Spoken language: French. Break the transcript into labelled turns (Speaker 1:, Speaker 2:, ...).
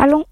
Speaker 1: Allons.